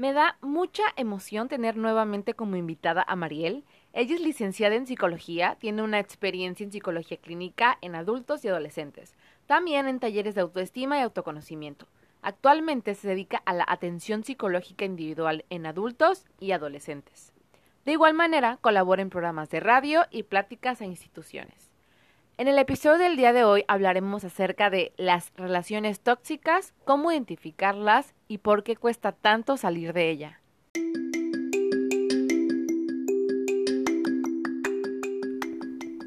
Me da mucha emoción tener nuevamente como invitada a Mariel. Ella es licenciada en psicología, tiene una experiencia en psicología clínica en adultos y adolescentes, también en talleres de autoestima y autoconocimiento. Actualmente se dedica a la atención psicológica individual en adultos y adolescentes. De igual manera, colabora en programas de radio y pláticas a instituciones. En el episodio del día de hoy hablaremos acerca de las relaciones tóxicas, cómo identificarlas y por qué cuesta tanto salir de ella.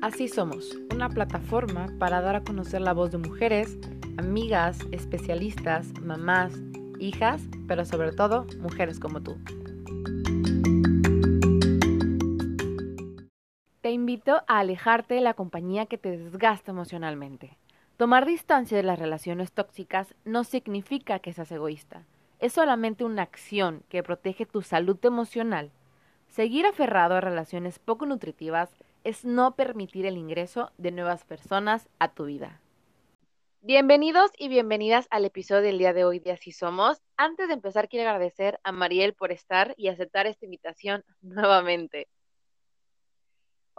Así somos, una plataforma para dar a conocer la voz de mujeres, amigas, especialistas, mamás, hijas, pero sobre todo mujeres como tú. Invito a alejarte de la compañía que te desgasta emocionalmente. Tomar distancia de las relaciones tóxicas no significa que seas egoísta. Es solamente una acción que protege tu salud emocional. Seguir aferrado a relaciones poco nutritivas es no permitir el ingreso de nuevas personas a tu vida. Bienvenidos y bienvenidas al episodio del día de hoy de Así Somos. Antes de empezar, quiero agradecer a Mariel por estar y aceptar esta invitación nuevamente.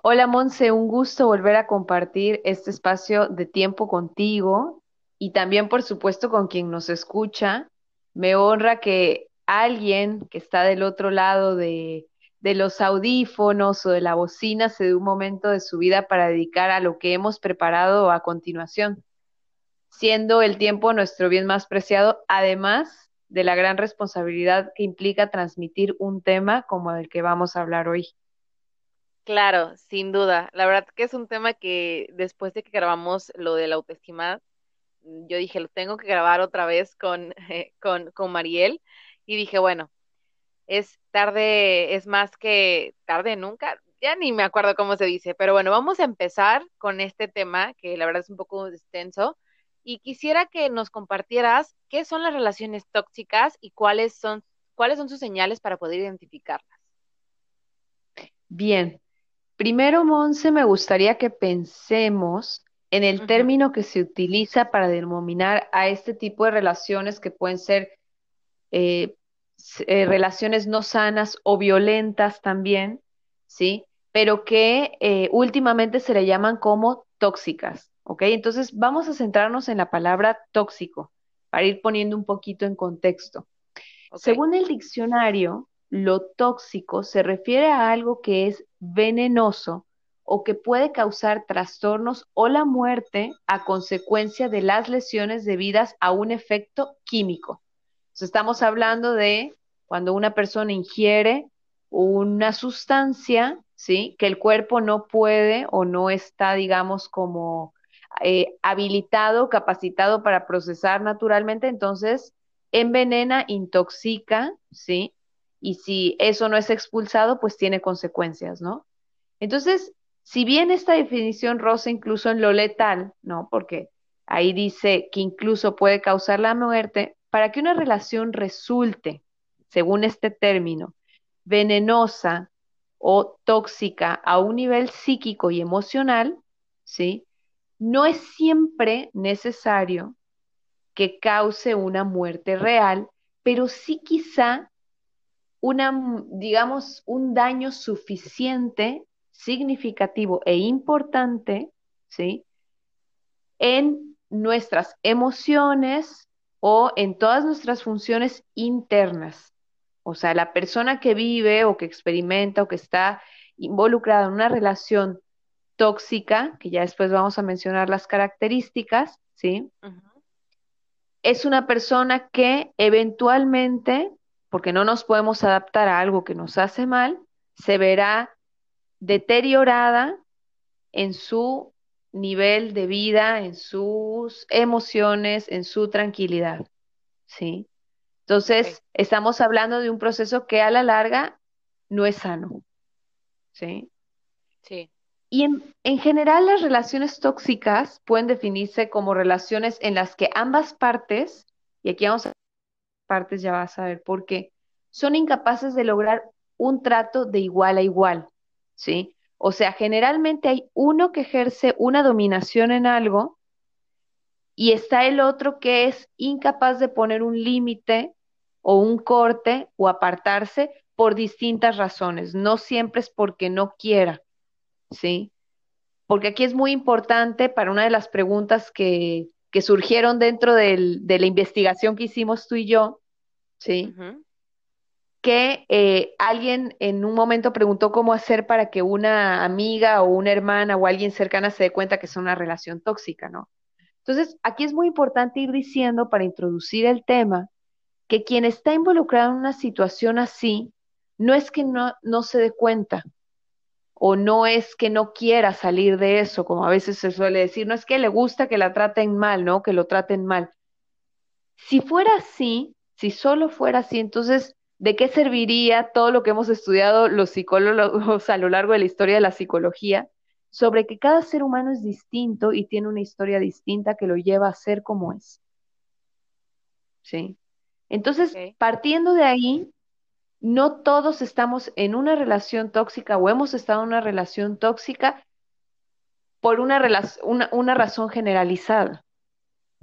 Hola Monse, un gusto volver a compartir este espacio de tiempo contigo y también por supuesto con quien nos escucha. Me honra que alguien que está del otro lado de, de los audífonos o de la bocina se dé un momento de su vida para dedicar a lo que hemos preparado a continuación, siendo el tiempo nuestro bien más preciado, además de la gran responsabilidad que implica transmitir un tema como el que vamos a hablar hoy. Claro, sin duda. La verdad que es un tema que después de que grabamos lo de la autoestima, mm, yo dije, lo tengo que grabar otra vez con, con, con Mariel. Y dije, bueno, es tarde, es más que tarde nunca. Ya ni me acuerdo cómo se dice, pero bueno, vamos a empezar con este tema que la verdad es un poco extenso. Y quisiera que nos compartieras qué son las relaciones tóxicas y cuáles son, cuáles son sus señales para poder identificarlas. Bien, Primero, Monse, me gustaría que pensemos en el término que se utiliza para denominar a este tipo de relaciones que pueden ser eh, eh, relaciones no sanas o violentas también, ¿sí? Pero que eh, últimamente se le llaman como tóxicas, ¿ok? Entonces vamos a centrarnos en la palabra tóxico para ir poniendo un poquito en contexto. Según el diccionario, lo tóxico se refiere a algo que es venenoso o que puede causar trastornos o la muerte a consecuencia de las lesiones debidas a un efecto químico. estamos hablando de cuando una persona ingiere una sustancia, ¿sí? Que el cuerpo no puede o no está, digamos, como eh, habilitado, capacitado para procesar naturalmente, entonces envenena, intoxica, ¿sí? Y si eso no es expulsado, pues tiene consecuencias, ¿no? Entonces, si bien esta definición rosa incluso en lo letal, ¿no? Porque ahí dice que incluso puede causar la muerte, para que una relación resulte, según este término, venenosa o tóxica a un nivel psíquico y emocional, ¿sí? No es siempre necesario que cause una muerte real, pero sí quizá una, digamos, un daño suficiente, significativo e importante, ¿sí? En nuestras emociones o en todas nuestras funciones internas. O sea, la persona que vive o que experimenta o que está involucrada en una relación tóxica, que ya después vamos a mencionar las características, ¿sí? Es una persona que eventualmente porque no nos podemos adaptar a algo que nos hace mal, se verá deteriorada en su nivel de vida, en sus emociones, en su tranquilidad. ¿Sí? Entonces, estamos hablando de un proceso que a la larga no es sano. ¿Sí? Sí. Y en, en, general las relaciones tóxicas pueden definirse como relaciones en las que ambas partes, y aquí vamos a partes ya vas a ver por qué, son incapaces de lograr un trato de igual a igual, ¿sí? O sea, generalmente hay uno que ejerce una dominación en algo y está el otro que es incapaz de poner un límite o un corte o apartarse por distintas razones. No siempre es porque no quiera, ¿sí? Porque aquí es muy importante para una de las preguntas que, que surgieron dentro de la investigación que hicimos tú y yo, ¿sí? Que eh, alguien en un momento preguntó cómo hacer para que una amiga o una hermana o alguien cercana se dé cuenta que es una relación tóxica, ¿no? Entonces, aquí es muy importante ir diciendo para introducir el tema que quien está involucrado en una situación así no es que no, no se dé cuenta o no es que no quiera salir de eso, como a veces se suele decir, no es que le gusta que la traten mal, ¿no? Que lo traten mal. Si fuera así, si solo fuera así, entonces, ¿de qué serviría todo lo que hemos estudiado los psicólogos a lo largo de la historia de la psicología? sobre que cada ser humano es distinto y tiene una historia distinta que lo lleva a ser como es. ¿Sí? Entonces, partiendo de ahí, no todos estamos en una relación tóxica o hemos estado en una relación tóxica por una, una, una razón generalizada.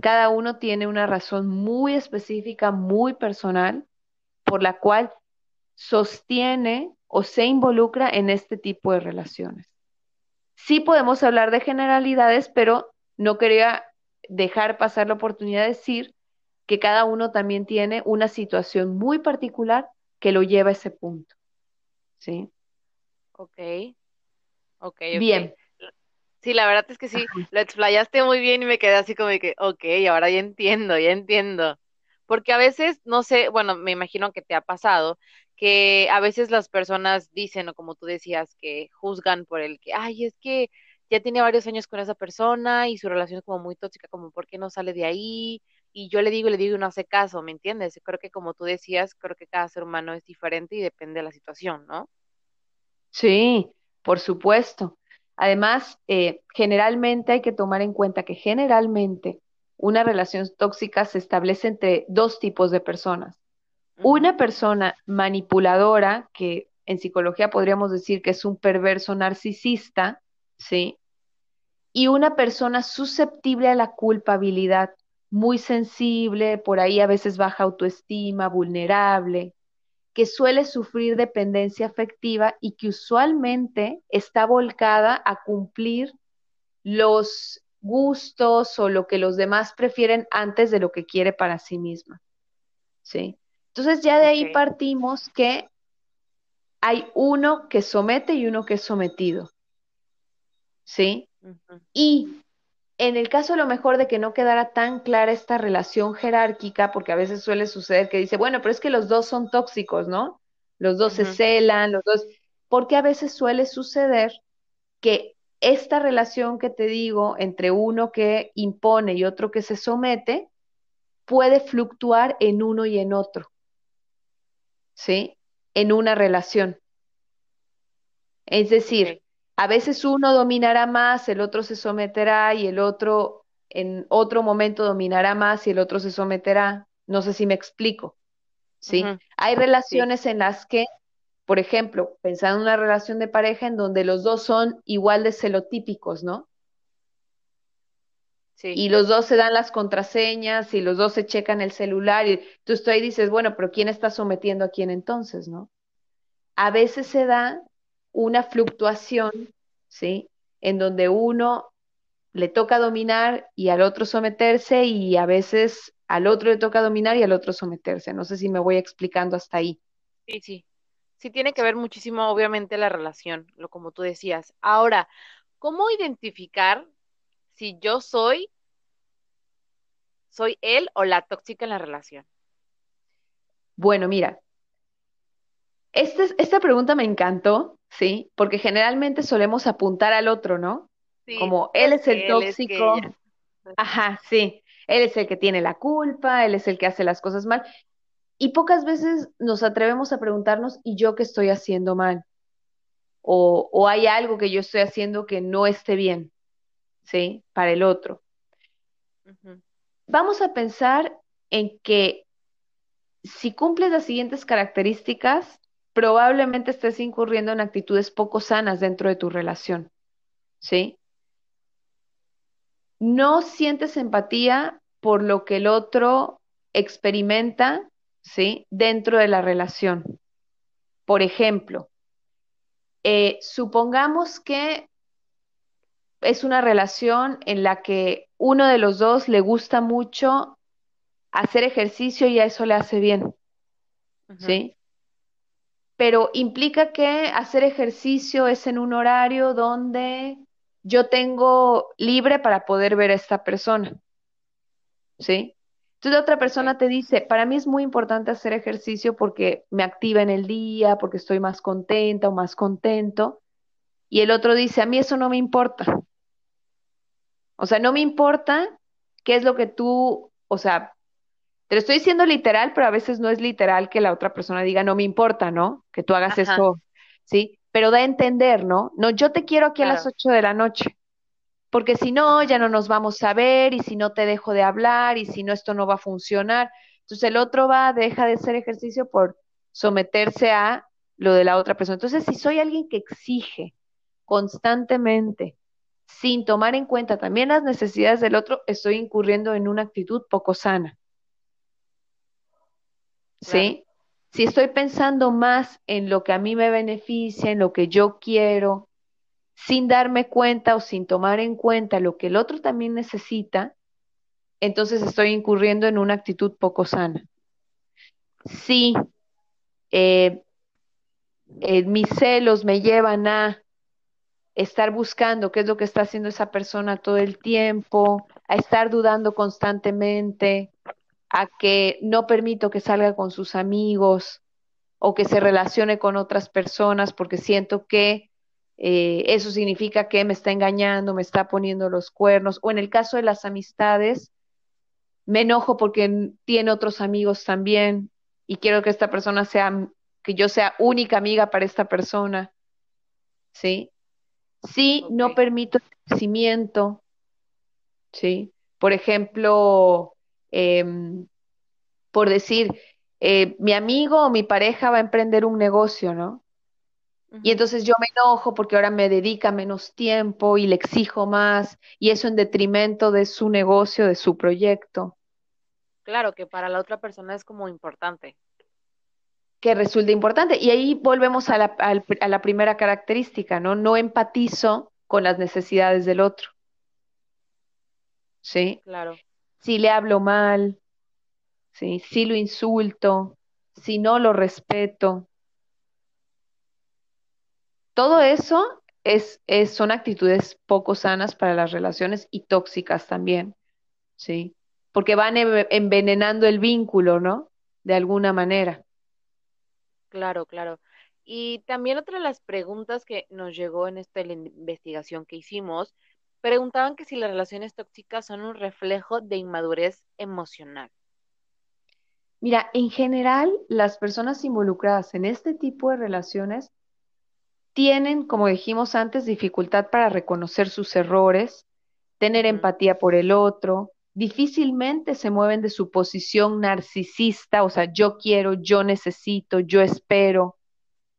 Cada uno tiene una razón muy específica, muy personal, por la cual sostiene o se involucra en este tipo de relaciones. Sí podemos hablar de generalidades, pero no quería dejar pasar la oportunidad de decir que cada uno también tiene una situación muy particular que lo lleva a ese punto. ¿Sí? Ok. Ok. Bien. Sí, la verdad es que sí, lo explayaste muy bien y me quedé así como que, ok, ahora ya entiendo, ya entiendo. Porque a veces, no sé, bueno, me imagino que te ha pasado, que a veces las personas dicen, o como tú decías, que juzgan por el que, ay, es que ya tiene varios años con esa persona y su relación es como muy tóxica, como, ¿por qué no sale de ahí? Y yo le digo y le digo y no hace caso, ¿me entiendes? Creo que como tú decías, creo que cada ser humano es diferente y depende de la situación, ¿no? Sí, por supuesto. Además, eh, generalmente hay que tomar en cuenta que generalmente una relación tóxica se establece entre dos tipos de personas. Una persona manipuladora, que en psicología podríamos decir que es un perverso narcisista, ¿sí? Y una persona susceptible a la culpabilidad, muy sensible, por ahí a veces baja autoestima, vulnerable, que suele sufrir dependencia afectiva y que usualmente está volcada a cumplir los gustos o lo que los demás prefieren antes de lo que quiere para sí misma. ¿Sí? Entonces ya de ahí partimos que hay uno que somete y uno que es sometido. ¿Sí? Y en el caso a lo mejor de que no quedara tan clara esta relación jerárquica, porque a veces suele suceder que dice, bueno, pero es que los dos son tóxicos, ¿no? Los dos se celan, los dos, porque a veces suele suceder que esta relación que te digo entre uno que impone y otro que se somete puede fluctuar en uno y en otro. ¿sí? En una relación. Es decir, a veces uno dominará más, el otro se someterá y el otro en otro momento dominará más y el otro se someterá. No sé si me explico. ¿Sí? Hay relaciones en las que, por ejemplo, pensando en una relación de pareja en donde los dos son igual de celotípicos, ¿no? Y los dos se dan las contraseñas y los dos se checan el celular y tú, tú ahí dices, bueno, pero ¿quién está sometiendo a quién entonces, no? A veces se da una fluctuación, ¿sí? En donde uno le toca dominar y al otro someterse y a veces al otro le toca dominar y al otro someterse. No sé si me voy explicando hasta ahí. Sí, sí. Sí tiene que ver muchísimo, obviamente, la relación, lo como tú decías. Ahora, ¿cómo identificar si yo soy, soy él o la tóxica en la relación? Bueno, mira, esta, esta pregunta me encantó, ¿sí? Porque generalmente solemos apuntar al otro, ¿no? Sí, Como él es el tóxico. Ajá, sí. Él es el que tiene la culpa, él es el que hace las cosas mal. Y pocas veces nos atrevemos a preguntarnos, ¿y yo qué estoy haciendo mal? O, o hay algo que yo estoy haciendo que no esté bien. ¿sí? Para el otro. Vamos a pensar en que si cumples las siguientes características, probablemente estés incurriendo en actitudes poco sanas dentro de tu relación, ¿sí? No sientes empatía por lo que el otro experimenta ¿sí? Dentro de la relación. Por ejemplo, eh, supongamos que es una relación en la que uno de los dos le gusta mucho hacer ejercicio y a eso le hace bien, ¿sí? Pero implica que hacer ejercicio es en un horario donde yo tengo libre para poder ver a esta persona, ¿sí? Entonces la otra persona te dice, para mí es muy importante hacer ejercicio porque me activa en el día, porque estoy más contenta o más contento. Y el otro dice, a mí eso no me importa. O sea, no me importa qué es lo que tú, o sea, te lo estoy diciendo literal, pero a veces no es literal que la otra persona diga, no me importa, ¿no? Que tú hagas esto, ¿sí? Pero da a entender, ¿no? No, yo te quiero aquí a las ocho de la noche porque si no, ya no nos vamos a ver y si no te dejo de hablar y si no, esto no va a funcionar. Entonces el otro va, deja de hacer ejercicio por someterse a lo de la otra persona. Entonces, si soy alguien que exige constantemente, sin tomar en cuenta también las necesidades del otro, estoy incurriendo en una actitud poco sana. ¿Sí? Si estoy pensando más en lo que a mí me beneficia, en lo que yo quiero, sin darme cuenta o sin tomar en cuenta lo que el otro también necesita, entonces estoy incurriendo en una actitud poco sana. Si eh, eh, mis celos me llevan a estar buscando qué es lo que está haciendo esa persona todo el tiempo, a estar dudando constantemente, a que no permito que salga con sus amigos o que se relacione con otras personas porque siento que eh, eso significa que me está engañando, me está poniendo los cuernos, o en el caso de las amistades, me enojo porque tiene otros amigos también y quiero que esta persona sea, que yo sea única amiga para esta persona, ¿sí? Sí, no permito el crecimiento, ¿sí? Por ejemplo, em, por decir, eh, mi amigo o mi pareja va a emprender un negocio, ¿no? Y entonces yo me enojo porque ahora me dedica menos tiempo y le exijo más y eso en detrimento de su negocio, de su proyecto. Claro, que para la otra persona es como importante. Que resulta importante. Y ahí volvemos a la, a la primera característica, ¿no? No empatizo con las necesidades del otro. ¿Sí? Claro. Si le hablo mal, ¿sí? Si lo insulto, si no lo respeto, todo eso es, son actitudes poco sanas para las relaciones y tóxicas también, ¿sí? Porque van envenenando el vínculo, ¿no? De alguna manera. Claro, claro. Y también otra de las preguntas que nos llegó en esta investigación que hicimos, preguntaban que si las relaciones tóxicas son un reflejo de inmadurez emocional. Mira, en general, las personas involucradas en este tipo de relaciones tienen, como dijimos antes, dificultad para reconocer sus errores, tener empatía por el otro, difícilmente se mueven de su posición narcisista, o sea, yo quiero, yo necesito, yo espero,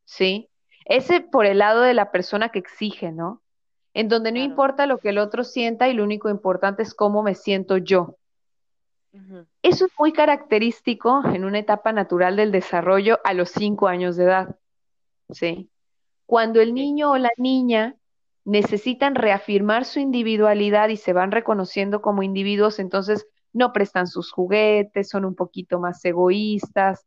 ¿sí? Ese por el lado de la persona que exige, ¿no? En donde no importa lo que el otro sienta y lo único importante es cómo me siento yo. Eso es muy característico en una etapa natural del desarrollo a los cinco años de edad, ¿sí? Cuando el niño o la niña necesitan reafirmar su individualidad y se van reconociendo como individuos, entonces no prestan sus juguetes, son un poquito más egoístas,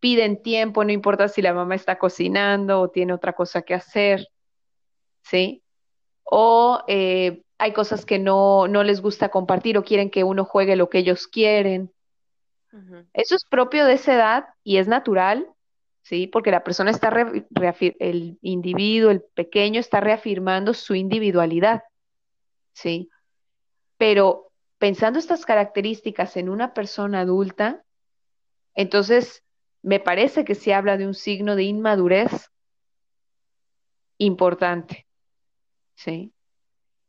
piden tiempo, no importa si la mamá está cocinando o tiene otra cosa que hacer, ¿sí? O eh, hay cosas que no, no les gusta compartir o quieren que uno juegue lo que ellos quieren. Eso es propio de esa edad y es natural ¿sí? Porque la persona está, el individuo, el pequeño está reafirmando su individualidad, ¿sí? Pero pensando estas características en una persona adulta, entonces me parece que se habla de un signo de inmadurez importante, ¿sí?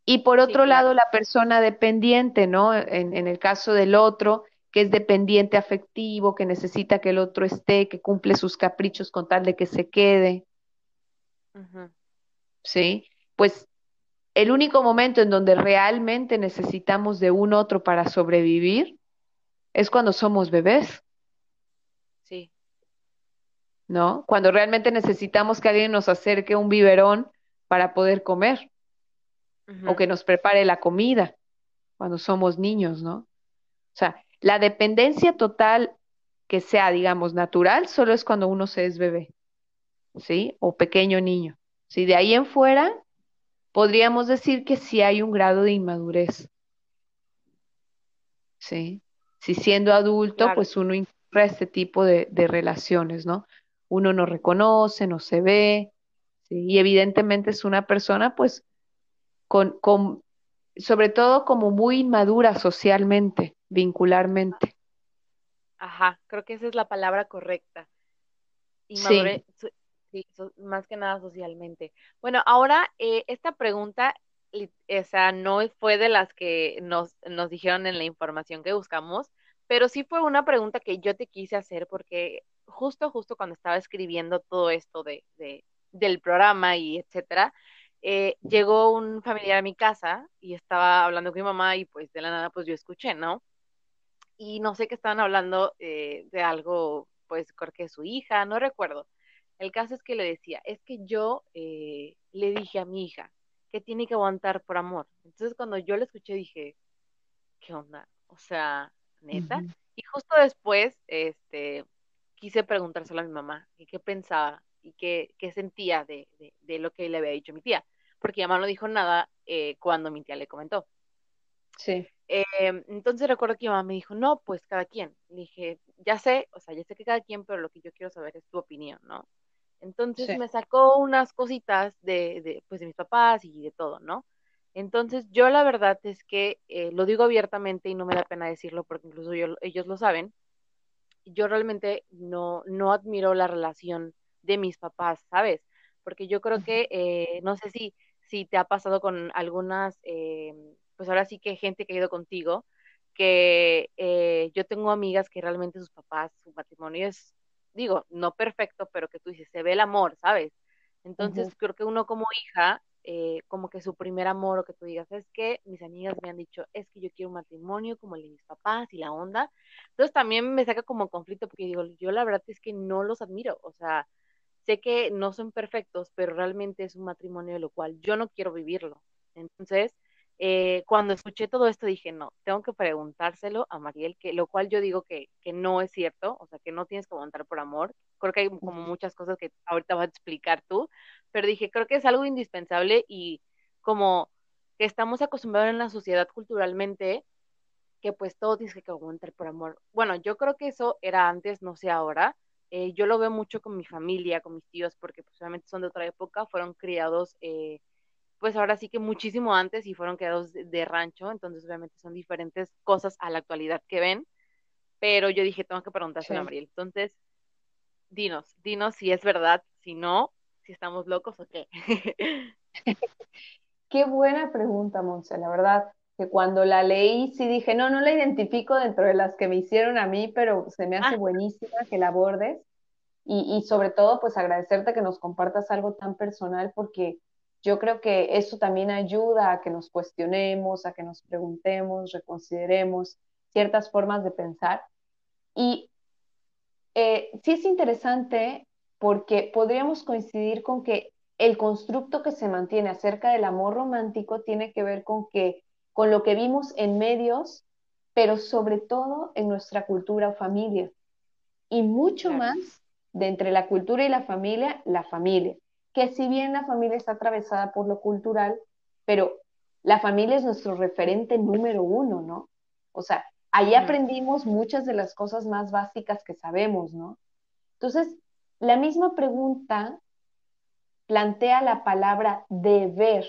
Y por otro lado, la persona dependiente, ¿no? En, en el caso del otro, que es dependiente afectivo, que necesita que el otro esté, que cumple sus caprichos con tal de que se quede. ¿Sí? Pues el único momento en donde realmente necesitamos de un otro para sobrevivir es cuando somos bebés. ¿no? Cuando realmente necesitamos que alguien nos acerque un biberón para poder comer o que nos prepare la comida cuando somos niños, ¿no? O sea, la dependencia total que sea, digamos, natural, solo es cuando uno se es bebé, ¿sí? O pequeño niño. Si de ahí en fuera, podríamos decir que sí hay un grado de inmadurez. ¿Sí? Si siendo adulto, pues uno incurre este tipo de, de, relaciones, ¿no? Uno no reconoce, no se ve, ¿sí? y evidentemente es una persona, pues, con, con, sobre todo como muy inmadura socialmente, vincularmente. Ajá, creo que esa es la palabra correcta. Inmadurez, sí. Sí, más que nada socialmente. Bueno, ahora eh, esta pregunta, o sea, no fue de las que nos, nos dijeron en la información que buscamos, pero sí fue una pregunta que yo te quise hacer porque justo, justo cuando estaba escribiendo todo esto de, de del programa y etcétera, eh, llegó un familiar a mi casa y estaba hablando con mi mamá y pues de la nada pues yo escuché, ¿no? Y no sé qué estaban hablando eh, de algo, pues creo que su hija, no recuerdo el caso es que le decía, es que yo eh, le dije a mi hija que tiene que aguantar por amor. Entonces cuando yo le escuché dije, ¿qué onda? O sea, neta. Y justo después, este, quise preguntárselo a mi mamá y qué pensaba y qué, qué sentía de, de, lo que le había dicho mi tía. Porque mi mamá no dijo nada eh, cuando mi tía le comentó. Sí. Eh, entonces recuerdo que mi mamá me dijo, no, pues cada quien. Le dije, ya sé, o sea, ya sé que cada quien, pero lo que yo quiero saber es tu opinión, ¿no? Entonces me sacó unas cositas de, de, pues de mis papás y de todo, ¿no? Entonces yo la verdad es que eh, lo digo abiertamente y no me da pena decirlo porque incluso yo, ellos lo saben. Yo realmente no, no admiro la relación de mis papás, ¿sabes? Porque yo creo que, eh, no sé si, si te ha pasado con algunas, eh, pues ahora sí que gente que ha ido contigo, que eh, yo tengo amigas que realmente sus papás, su matrimonio es digo, no perfecto, pero que tú dices, se ve el amor, ¿sabes? Entonces creo que uno como hija, eh, como que su primer amor o que tú digas, es que mis amigas me han dicho, es que yo quiero un matrimonio como el de mis papás y la onda. Entonces también me saca como conflicto porque digo, yo la verdad es que no los admiro, o sea, sé que no son perfectos, pero realmente es un matrimonio de lo cual yo no quiero vivirlo. Entonces, eh, cuando escuché todo esto dije, no, tengo que preguntárselo a Mariel, que lo cual yo digo que, que no es cierto, o sea, que no tienes que aguantar por amor. Creo que hay como muchas cosas que ahorita vas a explicar tú, pero dije, creo que es algo indispensable y como que estamos acostumbrados en la sociedad culturalmente que pues todo tienes que aguantar por amor. Bueno, yo creo que eso era antes, no sé ahora. Eh, yo lo veo mucho con mi familia, con mis tíos, porque pues son de otra época, fueron criados eh, pues ahora sí que muchísimo antes y fueron creados de, rancho, entonces obviamente son diferentes cosas a la actualidad que ven, pero yo dije, tengo que preguntárselo a Mariel. Entonces, dinos, dinos si es verdad, si no, si estamos locos o qué. qué buena pregunta, Monse, la verdad, que cuando la leí sí dije, no, no la identifico dentro de las que me hicieron a mí, pero se me hace ah. buenísima que la abordes. Y, y sobre todo, pues agradecerte que nos compartas algo tan personal porque yo creo que eso también ayuda a que nos cuestionemos, a que nos preguntemos, reconsideremos ciertas formas de pensar. Y eh, sí es interesante porque podríamos coincidir con que el constructo que se mantiene acerca del amor romántico tiene que ver con que con lo que vimos en medios, pero sobre todo en nuestra cultura o familia. Y mucho más de entre la cultura y la familia, la familia que si bien la familia está atravesada por lo cultural, pero la familia es nuestro referente número uno, ¿no? O sea, ahí aprendimos muchas de las cosas más básicas que sabemos, ¿no? Entonces, la misma pregunta plantea la palabra deber.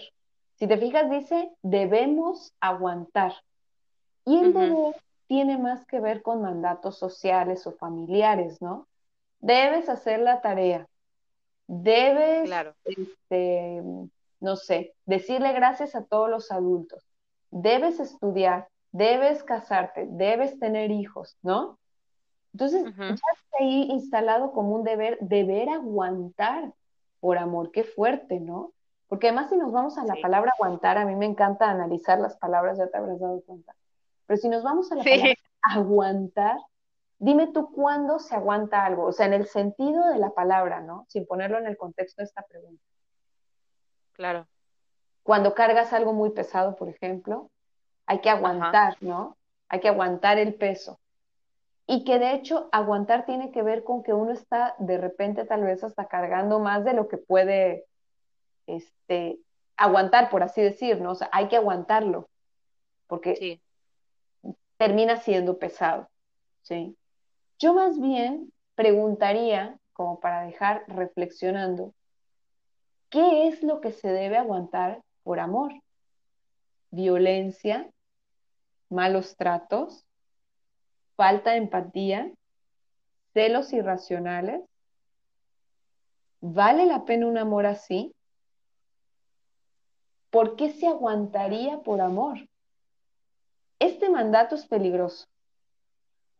Si te fijas, dice, debemos aguantar. Y el deber tiene más que ver con mandatos sociales o familiares, ¿no? Debes hacer la tarea, Debes, este, no sé, decirle gracias a todos los adultos. Debes estudiar, debes casarte, debes tener hijos, ¿no? Entonces, ya está ahí instalado como un deber, deber aguantar por amor, qué fuerte, ¿no? Porque además si nos vamos a la palabra aguantar, a mí me encanta analizar las palabras, ya te habrás dado cuenta. Pero si nos vamos a la palabra aguantar, Dime tú cuándo se aguanta algo, o sea, en el sentido de la palabra, ¿no? Sin ponerlo en el contexto de esta pregunta. Claro. Cuando cargas algo muy pesado, por ejemplo, hay que aguantar, ¿no? Hay que aguantar el peso. Y que de hecho aguantar tiene que ver con que uno está de repente tal vez hasta cargando más de lo que puede este, aguantar, por así decir, ¿no? O sea, hay que aguantarlo, porque termina siendo pesado, ¿sí? Yo más bien preguntaría, como para dejar reflexionando, ¿qué es lo que se debe aguantar por amor? ¿Violencia? ¿Malos tratos? ¿Falta de empatía? ¿Celos irracionales? ¿Vale la pena un amor así? ¿Por qué se aguantaría por amor? Este mandato es peligroso,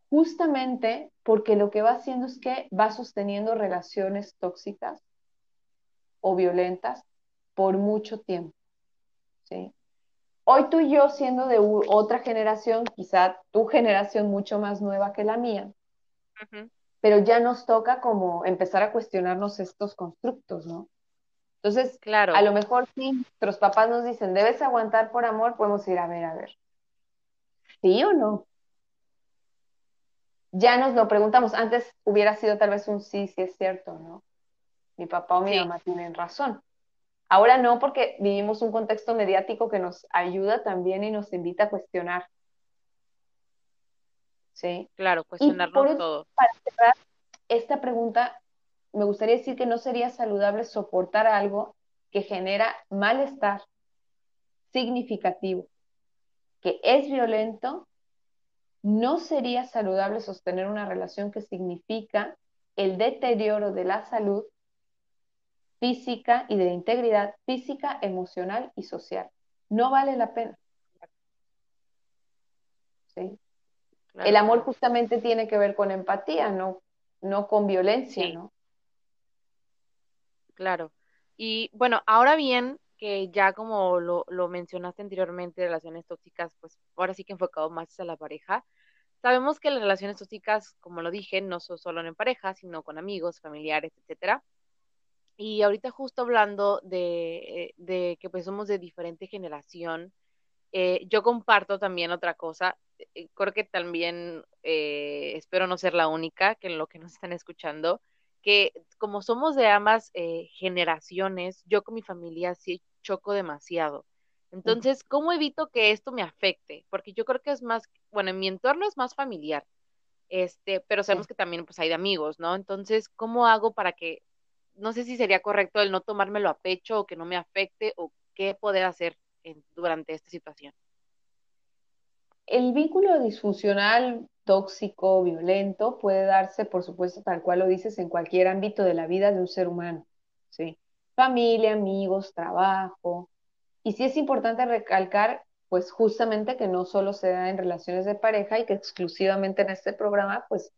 justamente porque lo que va haciendo es que va sosteniendo relaciones tóxicas o violentas por mucho tiempo. ¿sí? Hoy tú y yo, siendo de otra generación, quizá tu generación mucho más nueva que la mía, pero ya nos toca como empezar a cuestionarnos estos constructos, ¿no? Entonces, claro. a lo mejor si nuestros papás nos dicen, debes aguantar por amor, podemos ir a ver, a ver. ¿Sí o no? Ya nos lo preguntamos. Antes hubiera sido tal vez un sí, sí es cierto, ¿no? Mi papá o mi mamá tienen razón. Ahora no, porque vivimos un contexto mediático que nos ayuda también y nos invita a cuestionar. Sí. Claro, cuestionarnos todo. Para cerrar esta pregunta, me gustaría decir que no sería saludable soportar algo que genera malestar significativo, que es violento, no sería saludable sostener una relación que significa el deterioro de la salud física y de la integridad física, emocional y social. No vale la pena. el amor justamente tiene que ver con empatía, no, no con violencia, ¿no? Claro. Y bueno, ahora bien, que ya como lo, lo mencionaste anteriormente, relaciones tóxicas, pues ahora sí que enfocado más a la pareja. Sabemos que las relaciones tóxicas, como lo dije, no son solo en pareja, sino con amigos, familiares, etcétera. Y ahorita justo hablando de, de que pues somos de diferente generación, eh, yo comparto también otra cosa. Eh, creo que también eh, espero no ser la única que en lo que nos están escuchando que como somos de ambas eh, generaciones, yo con mi familia sí choco demasiado. Entonces, ¿cómo evito que esto me afecte? Porque yo creo que es más, bueno, en mi entorno es más familiar, este, pero sabemos que también pues hay de amigos, ¿no? Entonces, ¿cómo hago para que, no sé si sería correcto el no tomármelo a pecho o que no me afecte o qué poder hacer durante esta situación? El vínculo disfuncional tóxico, violento, puede darse, por supuesto, tal cual lo dices, en cualquier ámbito de la vida de un ser humano, ¿sí? Familia, amigos, trabajo. Y sí es importante recalcar, pues justamente que no solo se da en relaciones de pareja y que exclusivamente en este programa, pues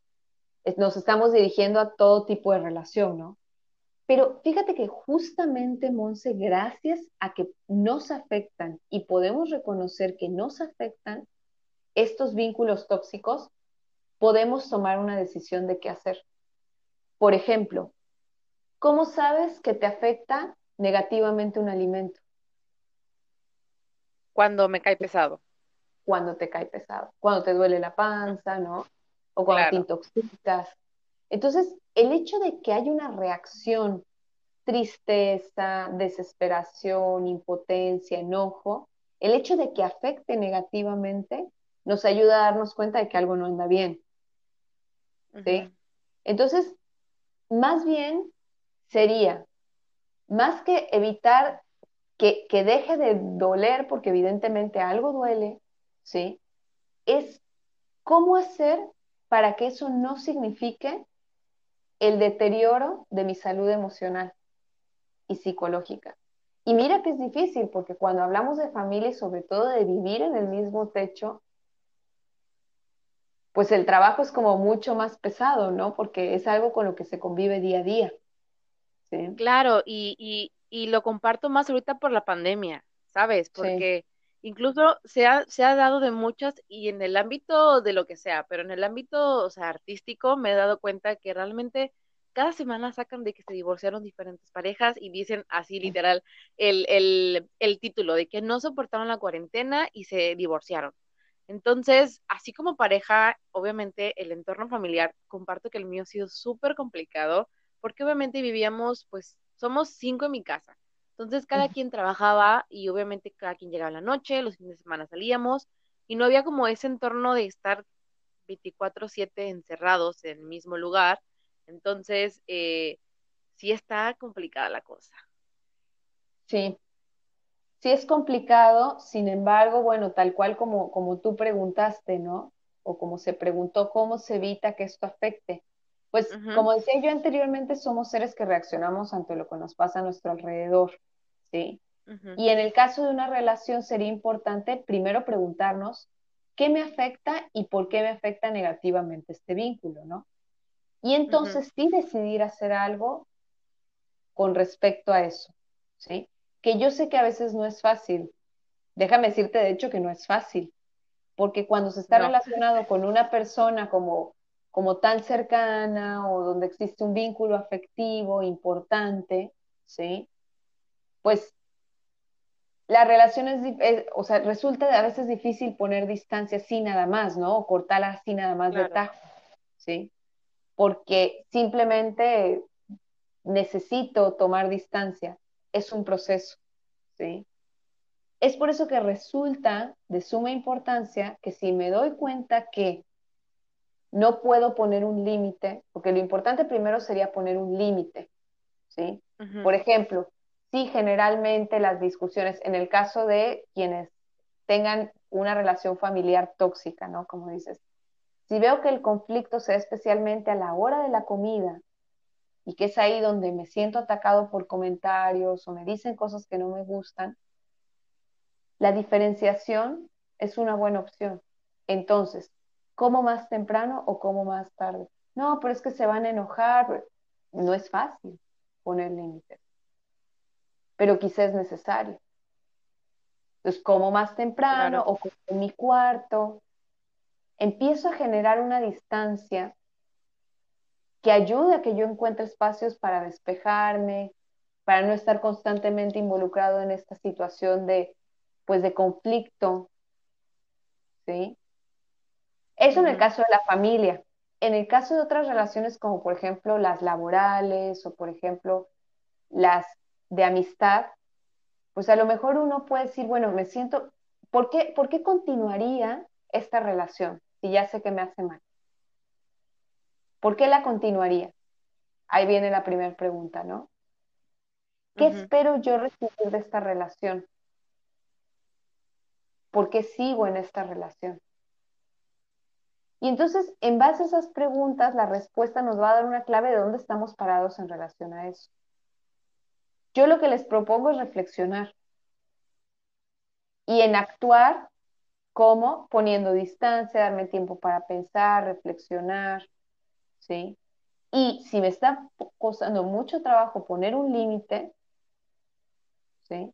nos estamos dirigiendo a todo tipo de relación, ¿no? Pero fíjate que justamente, Monse, gracias a que nos afectan y podemos reconocer que nos afectan estos vínculos tóxicos, podemos tomar una decisión de qué hacer. Por ejemplo, ¿cómo sabes que te afecta negativamente un alimento? Cuando me cae pesado. Cuando te cae pesado, cuando te duele la panza, ¿no? O cuando te intoxicas. Entonces, el hecho de que haya una reacción, tristeza, desesperación, impotencia, enojo, el hecho de que afecte negativamente nos ayuda a darnos cuenta de que algo no anda bien. ¿sí? Entonces, más bien sería, más que evitar que, que, deje de doler, porque evidentemente algo duele, ¿sí? Es cómo hacer para que eso no signifique el deterioro de mi salud emocional y psicológica. Y mira que es difícil, porque cuando hablamos de familia y sobre todo de vivir en el mismo techo, pues el trabajo es como mucho más pesado, ¿no? Porque es algo con lo que se convive día a día. Claro, y, y, y lo comparto más ahorita por la pandemia, ¿sabes? Porque Incluso se ha, se ha dado de muchas y en el ámbito de lo que sea, pero en el ámbito, o sea, artístico me he dado cuenta que realmente cada semana sacan de que se divorciaron diferentes parejas y dicen así literal el, el, el título de que no soportaron la cuarentena y se divorciaron. Entonces, así como pareja, obviamente el entorno familiar, comparto que el mío ha sido súper complicado, porque obviamente vivíamos, pues, somos cinco en mi casa. Entonces, cada quien trabajaba y obviamente cada quien llegaba a la noche, los fines de semana salíamos y no había como ese entorno de estar 24/7 encerrados en el mismo lugar. Entonces, eh, sí está complicada la cosa. Sí, Sí es complicado, sin embargo, bueno, tal cual como, como tú preguntaste, ¿no? O como se preguntó, ¿cómo se evita que esto afecte? Pues como decía yo anteriormente, somos seres que reaccionamos ante lo que nos pasa a nuestro alrededor, ¿sí? Y en el caso de una relación sería importante primero preguntarnos qué me afecta y por qué me afecta negativamente este vínculo, ¿no? Y entonces sí decidir hacer algo con respecto a eso, ¿sí? que yo sé que a veces no es fácil. Déjame decirte, de hecho, que no es fácil, porque cuando se está relacionado con una persona como, como tan cercana o donde existe un vínculo afectivo importante, ¿sí? Pues la relación es, o sea, resulta a veces difícil poner distancia así nada más, ¿no? O cortarla así nada más de tajo, ¿sí? Porque simplemente necesito tomar distancia es un proceso, ¿sí? Es por eso que resulta de suma importancia que si me doy cuenta que no puedo poner un límite, porque lo importante primero sería poner un límite, ¿sí? Por ejemplo, si generalmente las discusiones, en el caso de quienes tengan una relación familiar tóxica, ¿no? Como dices, si veo que el conflicto se da especialmente a la hora de la comida y que es ahí donde me siento atacado por comentarios o me dicen cosas que no me gustan, la diferenciación es una buena opción. Entonces, ¿como más temprano o como más tarde? No, pero es que se van a enojar. No es fácil poner límites, pero quizás es necesario. Entonces, como más temprano o en mi cuarto, empiezo a generar una distancia que ayude a que yo encuentre espacios para despejarme, para no estar constantemente involucrado en esta situación de, pues, de conflicto, ¿sí? Eso en el caso de la familia. En el caso de otras relaciones como por ejemplo las laborales o por ejemplo las de amistad, pues a lo mejor uno puede decir, bueno, me siento, ¿por qué, ¿por qué continuaría esta relación si ya sé que me hace mal? ¿Por qué la continuaría? Ahí viene la primera pregunta, ¿no? ¿Qué espero yo recibir de esta relación? ¿Por qué sigo en esta relación? Y entonces, en base a esas preguntas, la respuesta nos va a dar una clave de dónde estamos parados en relación a eso. Yo lo que les propongo es reflexionar y en actuar como poniendo distancia, darme tiempo para pensar, reflexionar, ¿sí? Y si me está costando mucho trabajo poner un límite, ¿sí?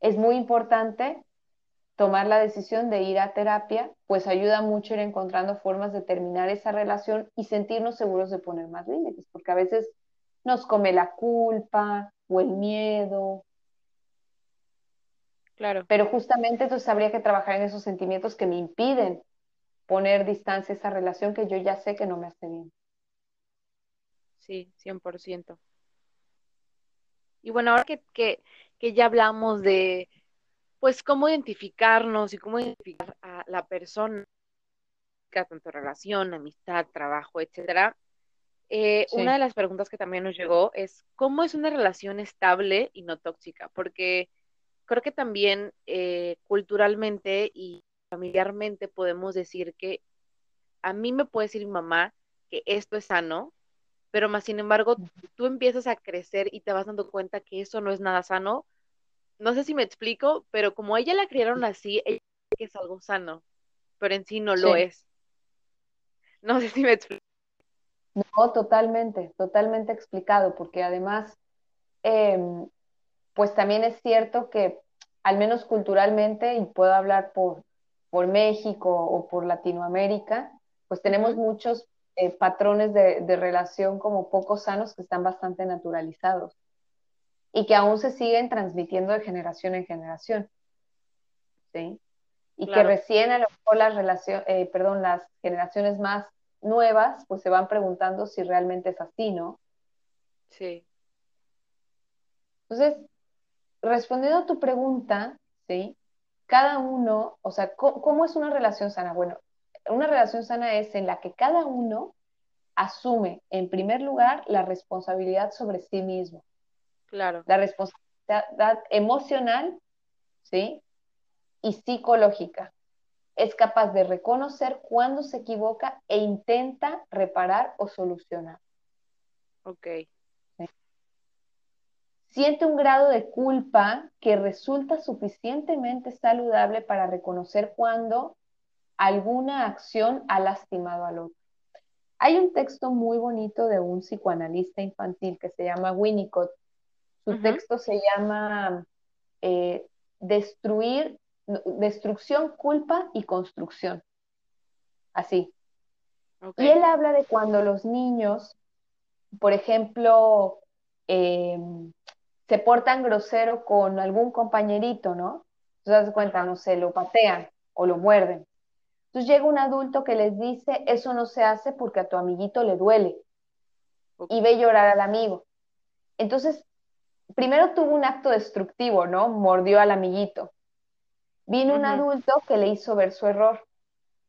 Es muy importante tomar la decisión de ir a terapia, pues ayuda mucho ir encontrando formas de terminar esa relación y sentirnos seguros de poner más límites, porque a veces nos come la culpa o el miedo. Claro. Pero justamente entonces habría que trabajar en esos sentimientos que me impiden poner distancia a esa relación que yo ya sé que no me hace bien. Sí, 100%. Y bueno, ahora que, que, que ya hablamos de, pues, cómo identificarnos y cómo identificar a la persona, tanto relación, amistad, trabajo, etcétera, eh, una de las preguntas que también nos llegó es, ¿cómo es una relación estable y no tóxica? Porque creo que también eh, culturalmente y familiarmente podemos decir que a mí me puede decir mi mamá que esto es sano, pero más sin embargo tú empiezas a crecer y te vas dando cuenta que eso no es nada sano. No sé si me explico, pero como ella la criaron así, ella cree que es algo sano, pero en sí no lo es. No sé si me explico. No, totalmente, totalmente explicado, porque además, em, pues también es cierto que al menos culturalmente, y puedo hablar por, por México o por Latinoamérica, pues tenemos muchos eh, patrones de, de, relación como poco sanos que están bastante naturalizados y que aún se siguen transmitiendo de generación en generación. ¿Sí? Y que recién a lo mejor las eh, perdón, las generaciones más nuevas, pues se van preguntando si realmente es así, ¿no? Sí. Entonces, respondiendo a tu pregunta, ¿sí? Cada uno, o sea, ¿cómo, es una relación sana? Bueno, una relación sana es en la que cada uno asume, en primer lugar, la responsabilidad sobre sí mismo. Claro. La responsabilidad emocional, ¿sí? Y psicológica. Es capaz de reconocer cuando se equivoca e intenta reparar o solucionar. Ok siente un grado de culpa que resulta suficientemente saludable para reconocer cuando alguna acción ha lastimado al otro. Hay un texto muy bonito de un psicoanalista infantil que se llama Winnicott. Su texto se llama eh, Destruir, Destrucción, Culpa y Construcción. Así. Y él habla de cuando los niños, por ejemplo, eh, se portan grosero con algún compañerito, ¿no? Entonces, das cuenta, no sé, lo patean o lo muerden. Entonces llega un adulto que les dice, eso no se hace porque a tu amiguito le duele. Y ve llorar al amigo. Entonces, primero tuvo un acto destructivo, ¿no? Mordió al amiguito. Vino un adulto que le hizo ver su error.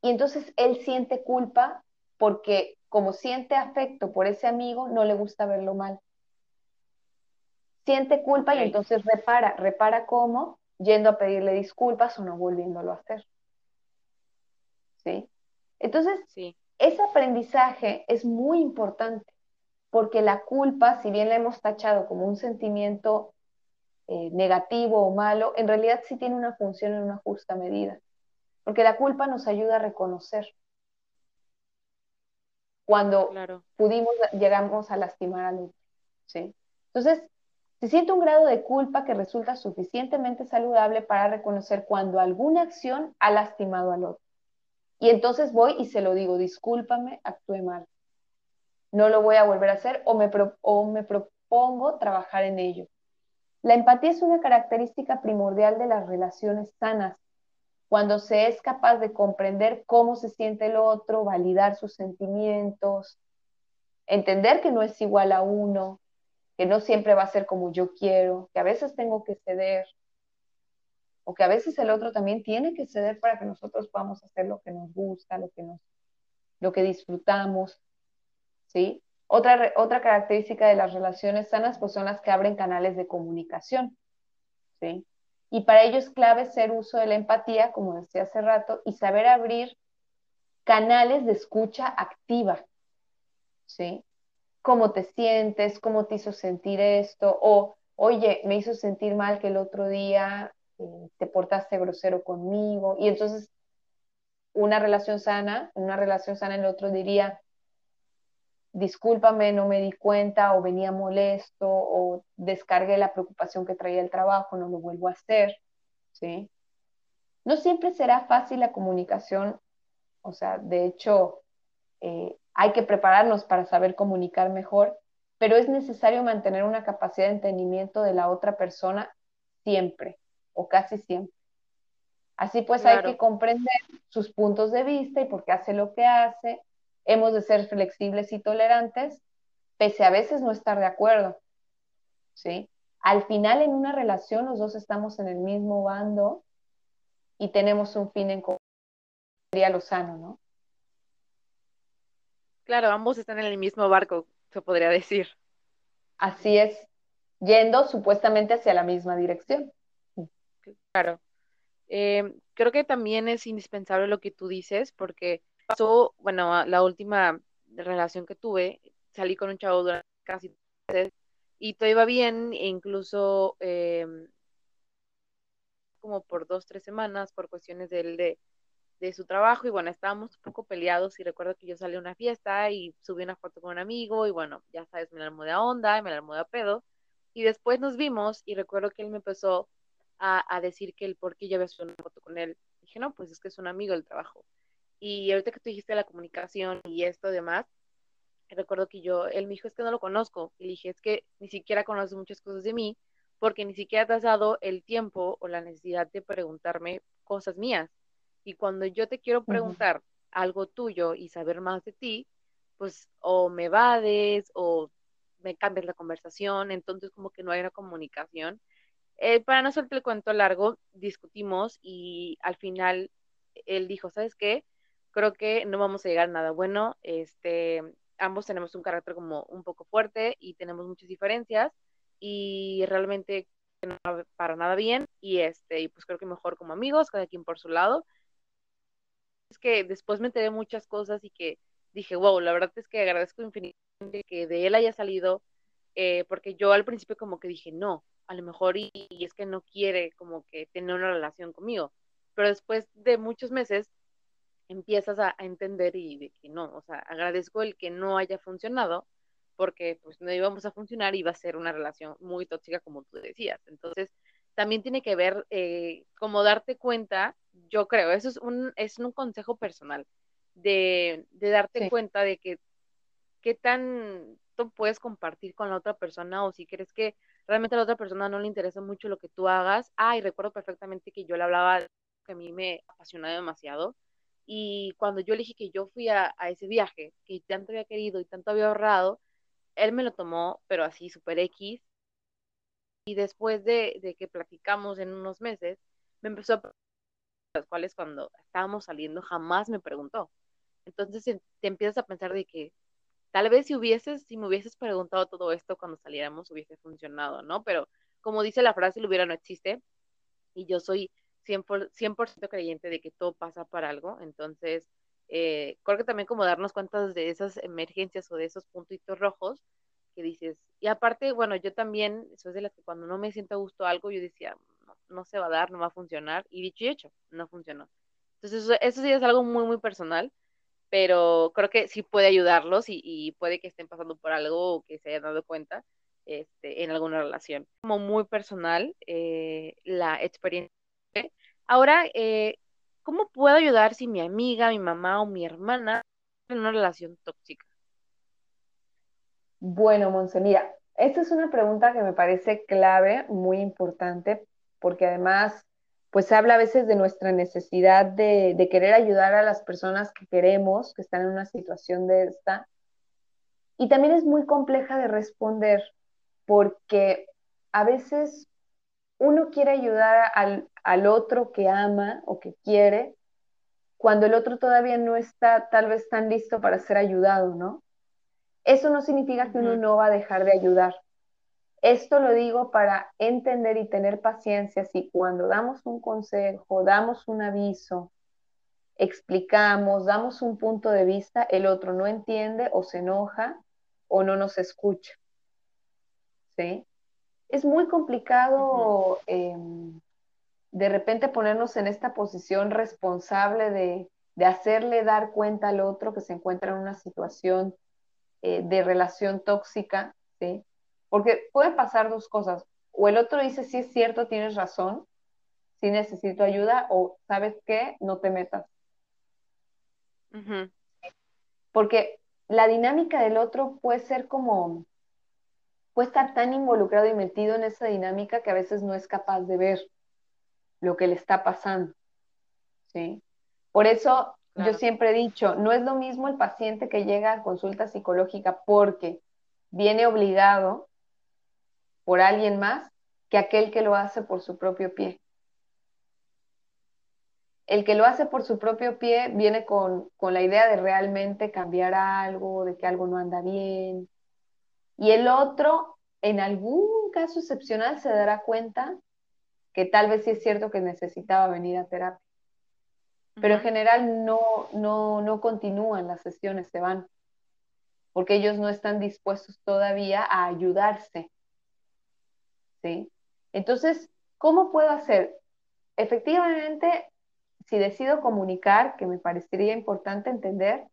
Y entonces él siente culpa porque como siente afecto por ese amigo, no le gusta verlo mal siente culpa y entonces repara. ¿Repara cómo? Yendo a pedirle disculpas o no volviéndolo a hacer. ¿Sí? Entonces, ese aprendizaje es muy importante porque la culpa, si bien la hemos tachado como un sentimiento eh, negativo o malo, en realidad sí tiene una función en una justa medida. Porque la culpa nos ayuda a reconocer cuando pudimos, llegamos a lastimar al otro. ¿sí? Entonces, se siente un grado de culpa que resulta suficientemente saludable para reconocer cuando alguna acción ha lastimado al otro. Y entonces voy y se lo digo, discúlpame, actué mal. No lo voy a volver a hacer o me, o me propongo trabajar en ello. La empatía es una característica primordial de las relaciones sanas. Cuando se es capaz de comprender cómo se siente el otro, validar sus sentimientos, entender que no es igual a uno, que no siempre va a ser como yo quiero, que a veces tengo que ceder, o que a veces el otro también tiene que ceder para que nosotros podamos hacer lo que nos gusta, lo que, nos, lo que disfrutamos, ¿sí? Otra, otra característica de las relaciones sanas pues son las que abren canales de comunicación, ¿sí? Y para ello es clave ser uso de la empatía, como decía hace rato, y saber abrir canales de escucha activa, ¿sí? cómo te sientes, cómo te hizo sentir esto, o oye, me hizo sentir mal que el otro día eh, te portaste grosero conmigo, y entonces una relación sana, una relación sana el otro diría, discúlpame, no me di cuenta, o venía molesto, o descargué la preocupación que traía el trabajo, no lo vuelvo a hacer, ¿sí? No siempre será fácil la comunicación, o sea, de hecho, eh, hay que prepararnos para saber comunicar mejor, pero es necesario mantener una capacidad de entendimiento de la otra persona siempre o casi siempre. Así pues hay que comprender sus puntos de vista y por qué hace lo que hace. Hemos de ser flexibles y tolerantes, pese a veces no estar de acuerdo. ¿sí? Al final en una relación los dos estamos en el mismo bando y tenemos un fin en común. Sería lo sano, ¿no? Claro, ambos están en el mismo barco, se podría decir. Así es, yendo supuestamente hacia la misma dirección. Claro. Eh, creo que también es indispensable lo que tú dices, porque pasó, bueno, la última relación que tuve, salí con un chavo durante casi y todo iba bien, e incluso em, como por dos, tres semanas, por cuestiones del de de su trabajo y bueno, estábamos un poco peleados y recuerdo que yo salí a una fiesta y subí una foto con un amigo y bueno, ya sabes, me la armó de onda, me la armó de pedo y después nos vimos y recuerdo que él me empezó a, decir que el por qué yo había subido una foto con él. Dije, no, pues es que es un amigo del trabajo. Y ahorita que tú dijiste la comunicación y esto demás, recuerdo que yo, él me dijo, es que no lo conozco. Y dije, es que ni siquiera conoces muchas cosas de mí, porque ni siquiera te has dado el tiempo o la necesidad de preguntarme cosas mías. Y cuando yo te quiero preguntar algo tuyo y saber más de ti, pues o me vades o me cambias la conversación, entonces como que no hay una comunicación. Eh, para no hacerte el cuento largo, discutimos y al final él dijo, ¿sabes qué? Creo que no vamos a llegar a nada bueno, este, ambos tenemos un carácter como un poco fuerte y tenemos muchas diferencias y realmente no para nada bien y este y pues creo que mejor como amigos cada quien por su lado. Es que después me enteré muchas cosas y que dije wow la verdad es que agradezco infinitamente que de él haya salido eh, porque yo al principio como que dije no a lo mejor y, es que no quiere como que tener una relación conmigo pero después de muchos meses empiezas a, a entender y de que no o sea agradezco el que no haya funcionado porque pues no íbamos a funcionar y iba a ser una relación muy tóxica como tú decías. Entonces, también tiene que ver eh, como darte cuenta, yo creo, eso es un, es un consejo personal, de, de darte cuenta de que qué tanto puedes compartir con la otra persona o si crees que realmente a la otra persona no le interesa mucho lo que tú hagas. Ah, y recuerdo perfectamente que yo le hablaba que a mí me apasionaba demasiado. Y cuando yo le dije que yo fui a, ese viaje, que tanto había querido y tanto había ahorrado, él me lo tomó, pero así super X. Y después de, que platicamos en unos meses, me empezó a las cuales cuando estábamos saliendo jamás me preguntó. Entonces te empiezas a pensar de que tal vez si hubieses, si me hubieses preguntado todo esto cuando saliéramos hubiese funcionado, ¿no? Pero como dice la frase, lo hubiera no existe. Y yo soy 100%, 100 creyente de que todo pasa para algo. Entonces, eh, creo que también como darnos cuenta de esas emergencias o de esos puntitos rojos que dices, y aparte, bueno, yo también, soy de las que cuando no me siento a gusto algo, yo decía, no, se va a dar, no va a funcionar, y dicho y hecho, no funcionó. Entonces, eso, eso sí es algo muy, muy personal, pero creo que sí puede ayudarlos y, puede que estén pasando por algo o que se hayan dado cuenta este, en alguna relación. Como muy personal, eh, la experiencia. Ahora, eh, ¿Cómo puedo ayudar si mi amiga, mi mamá o mi hermana en una relación tóxica? Bueno, Monse, esta es una pregunta que me parece clave, muy importante, porque además, pues habla a veces de nuestra necesidad de, de querer ayudar a las personas que queremos, que están en una situación de esta. Y también es muy compleja de responder, porque a veces uno quiere ayudar al, otro que ama o que quiere, cuando el otro todavía no está tal vez tan listo para ser ayudado, ¿no? Eso no significa que uno no va a dejar de ayudar. Esto lo digo para entender y tener paciencia si cuando damos un consejo, damos un aviso, explicamos, damos un punto de vista, el otro no entiende o se enoja o no nos escucha. ¿Sí? Es muy complicado em, de repente ponernos en esta posición responsable de, hacerle dar cuenta al otro que se encuentra en una situación eh, de relación tóxica, ¿sí? Porque pueden pasar dos cosas. O el otro dice, sí es cierto, tienes razón, sí necesito ayuda, o sabes qué, no te metas. Porque la dinámica del otro puede ser como, puede estar tan involucrado y metido en esa dinámica que a veces no es capaz de ver lo que le está pasando. ¿sí? Por eso yo siempre he dicho, no es lo mismo el paciente que llega a consulta psicológica porque viene obligado por alguien más que aquel que lo hace por su propio pie. El que lo hace por su propio pie viene con, con la idea de realmente cambiar algo, de que algo no anda bien, y el otro, en algún caso excepcional, se dará cuenta que tal vez sí es cierto que necesitaba venir a terapia. Pero en general no, no, no continúan las sesiones, se van, porque ellos no están dispuestos todavía a ayudarse. ¿Sí? Entonces, ¿cómo puedo hacer? Efectivamente, si decido comunicar, que me parecería importante entender,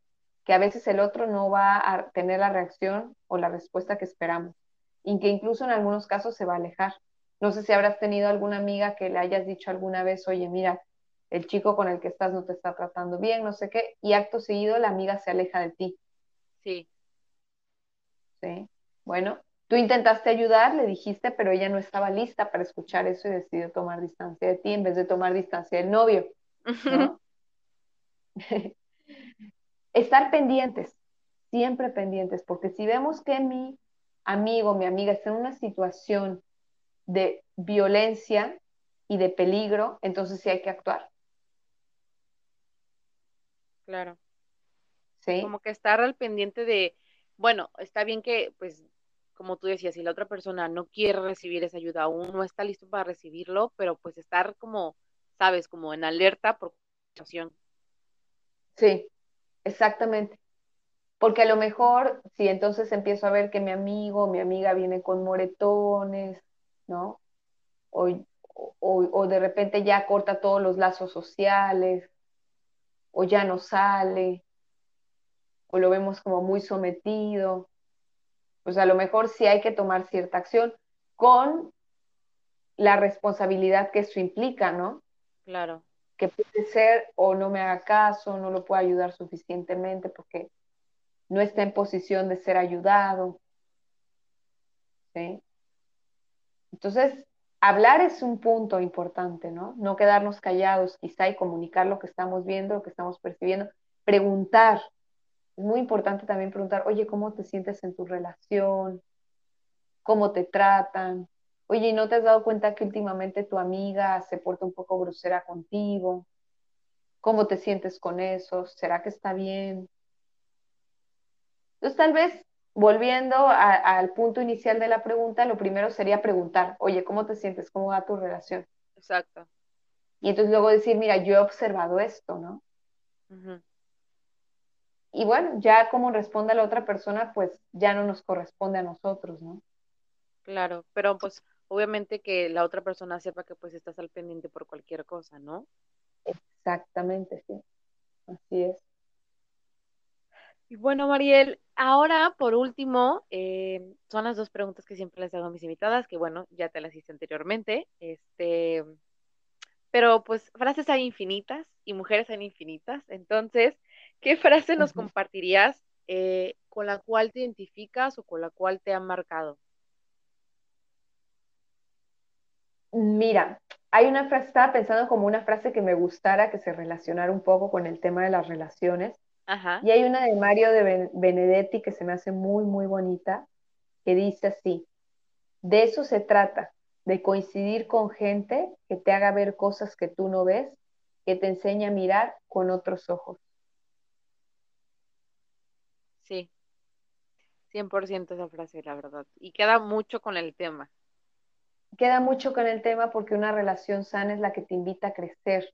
que a veces el otro no va a tener la reacción o la respuesta que esperamos y que incluso en algunos casos se va a alejar. No sé si habrás tenido alguna amiga que le hayas dicho alguna vez, oye, mira, el chico con el que estás no te está tratando bien, no sé qué, y acto seguido la amiga se aleja de ti. Sí. Sí. Bueno, tú intentaste ayudar, le dijiste, pero ella no estaba lista para escuchar eso y decidió tomar distancia de ti en vez de tomar distancia del novio. ¿no? Estar pendientes, siempre pendientes, porque si vemos que mi amigo, mi amiga está en una situación de violencia y de peligro, entonces sí hay que actuar. Claro. Sí. Como que estar al pendiente de, bueno, está bien que, pues, como tú decías, si la otra persona no quiere recibir esa ayuda aún, no está listo para recibirlo, pero pues estar como, sabes, como en alerta por situación. Sí, exactamente. Porque a lo mejor, si entonces empiezo a ver que mi amigo mi amiga viene con moretones, ¿no? O, o, de repente ya corta todos los lazos sociales, o ya no sale, o lo vemos como muy sometido, pues a lo mejor sí hay que tomar cierta acción con la responsabilidad que eso implica, ¿no? Claro. Que puede ser o no me haga caso, no lo puedo ayudar suficientemente porque no está en posición de ser ayudado. Entonces, hablar es un punto importante, ¿no? No quedarnos callados quizá y comunicar lo que estamos viendo, lo que estamos percibiendo. Preguntar. Es muy importante también preguntar, oye, ¿cómo te sientes en tu relación? ¿Cómo te tratan? Oye, ¿y no te has dado cuenta que últimamente tu amiga se porta un poco grosera contigo? ¿Cómo te sientes con eso? ¿Será que está bien? Entonces, tal vez volviendo al punto inicial de la pregunta, lo primero sería preguntar, oye, ¿cómo te sientes? ¿Cómo va tu relación? Exacto. Y entonces luego decir, mira, yo he observado esto, ¿no? Y bueno, ya como responde la otra persona, pues ya no nos corresponde a nosotros, ¿no? Claro, pero pues obviamente que la otra persona sepa que pues estás al pendiente por cualquier cosa, ¿no? Exactamente, sí. Así es. Y bueno, Mariel, ahora por último, eh, son las dos preguntas que siempre les hago a mis invitadas, que bueno, ya te las hice anteriormente, este, pero pues frases hay infinitas y mujeres hay infinitas, entonces, ¿qué frase nos compartirías eh, con la cual te identificas o con la cual te han marcado? Mira, hay una frase, estaba pensando como una frase que me gustara, que se relacionara un poco con el tema de las relaciones, y hay una de Mario de Benedetti que se me hace muy, muy bonita, que dice así, de eso se trata, de coincidir con gente que te haga ver cosas que tú no ves, que te enseñe a mirar con otros ojos. Sí, 100% esa frase, la verdad. Y queda mucho con el tema. Queda mucho con el tema porque una relación sana es la que te invita a crecer,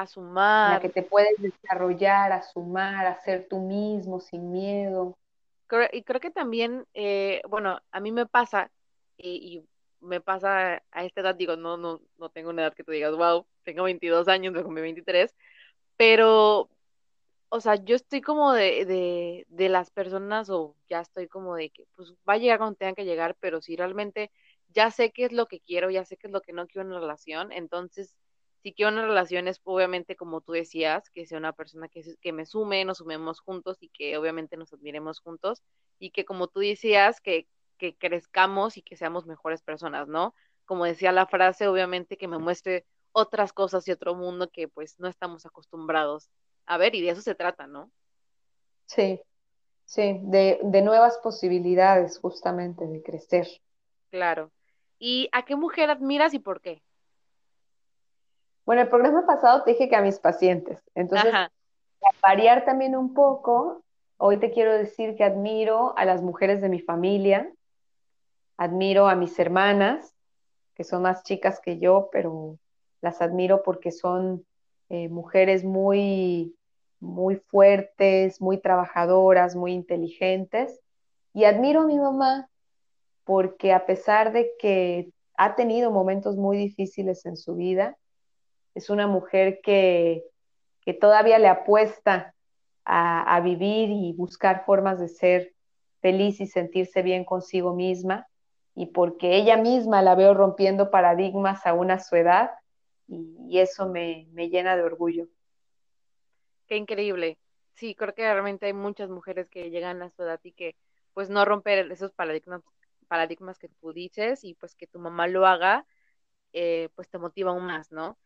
a sumar. La que te puedes desarrollar, a sumar, a ser tú mismo, sin miedo. y creo que también, eh, bueno, a mí me pasa, y, me pasa a esta edad, digo, no, no, no tengo una edad que tú digas, wow, tengo 22 años, me cumplí 23, pero, o sea, yo estoy como de, de, de las personas, o ya estoy como de que, pues va a llegar cuando tenga que llegar, pero si realmente ya sé qué es lo que quiero, ya sé qué es lo que no quiero en una relación, entonces si quiero una relación es obviamente como tú decías, que sea una persona que, que me sume, nos sumemos juntos y que obviamente nos admiremos juntos y que como tú decías, que, que crezcamos y que seamos mejores personas, ¿no? Como decía la frase, obviamente que me muestre otras cosas y otro mundo que pues no estamos acostumbrados a ver y de eso se trata, ¿no? Sí, sí, de, de nuevas posibilidades justamente, de crecer. Claro. ¿Y a qué mujer admiras y por qué? Bueno, el programa pasado te dije que a mis pacientes. Entonces, para variar también un poco, hoy te quiero decir que admiro a las mujeres de mi familia, admiro a mis hermanas, que son más chicas que yo, pero las admiro porque son eh, mujeres muy, muy fuertes, muy trabajadoras, muy inteligentes. Y admiro a mi mamá porque a pesar de que ha tenido momentos muy difíciles en su vida, es una mujer que, todavía le apuesta a, vivir y buscar formas de ser feliz y sentirse bien consigo misma. y porque ella misma la veo rompiendo paradigmas aún a su edad y, eso me, llena de orgullo. Qué increíble. Sí, creo que realmente hay muchas mujeres que llegan a su edad y que pues no romper esos paradigmas, paradigmas que tú dices y pues que tu mamá lo haga, eh, pues te motiva aún más, ¿no?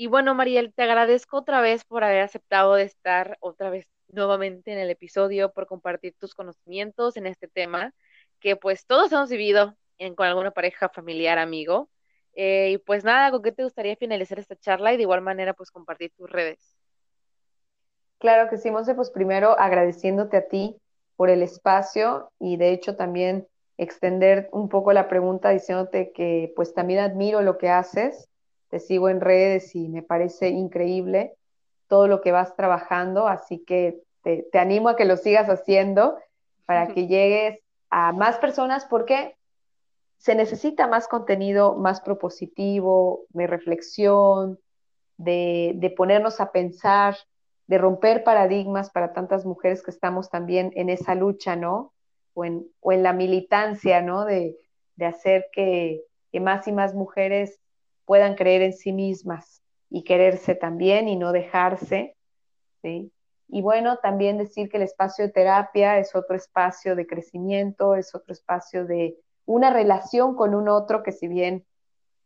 Y bueno, Mariel, te agradezco otra vez por haber aceptado de estar otra vez nuevamente en el episodio, por compartir tus conocimientos en este tema, que pues todos hemos vivido con alguna pareja, familiar, amigo. Eh, y pues nada, ¿con qué te gustaría finalizar esta charla y de igual manera pues compartir tus redes? Claro que sí, Monse, pues primero agradeciéndote a ti por el espacio y de hecho también extender un poco la pregunta diciéndote que pues también admiro lo que haces, te sigo en redes y me parece increíble todo lo que vas trabajando, así que te, te animo a que lo sigas haciendo para que llegues a más personas porque se necesita más contenido más propositivo, de reflexión, de, ponernos a pensar, de romper paradigmas para tantas mujeres que estamos también en esa lucha, ¿no? O en, la militancia, ¿no? De, hacer que, que, más y más mujeres puedan creer en sí mismas y quererse también y no dejarse, ¿sí? Y bueno, también decir que el espacio de terapia es otro espacio de crecimiento, es otro espacio de, una relación con un otro que si bien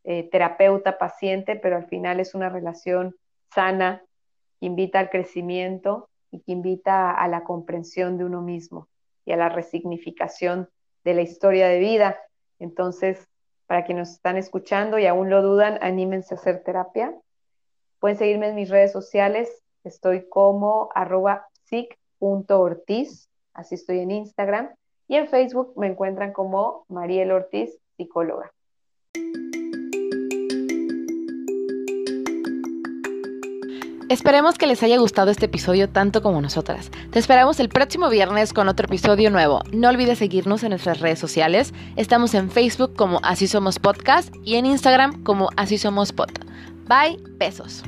eh, terapeuta, paciente, pero al final es una relación sana, que invita al crecimiento y que invita a la comprensión de uno mismo y a la resignificación de la historia de vida. Entonces, para quienes nos están escuchando y aún lo dudan, anímense a hacer terapia. Pueden seguirme en mis redes sociales. Estoy como arroba sic.ortiz, así estoy en Instagram. Y en Facebook me encuentran como Mariel Ortiz, psicóloga. Esperemos que les haya gustado este episodio tanto como nosotras. Te esperamos el próximo viernes con otro episodio nuevo. No olvides seguirnos en nuestras redes sociales. Estamos en Facebook como Así Somos Podcast y en Instagram como Así Somos Pod. Bye, besos.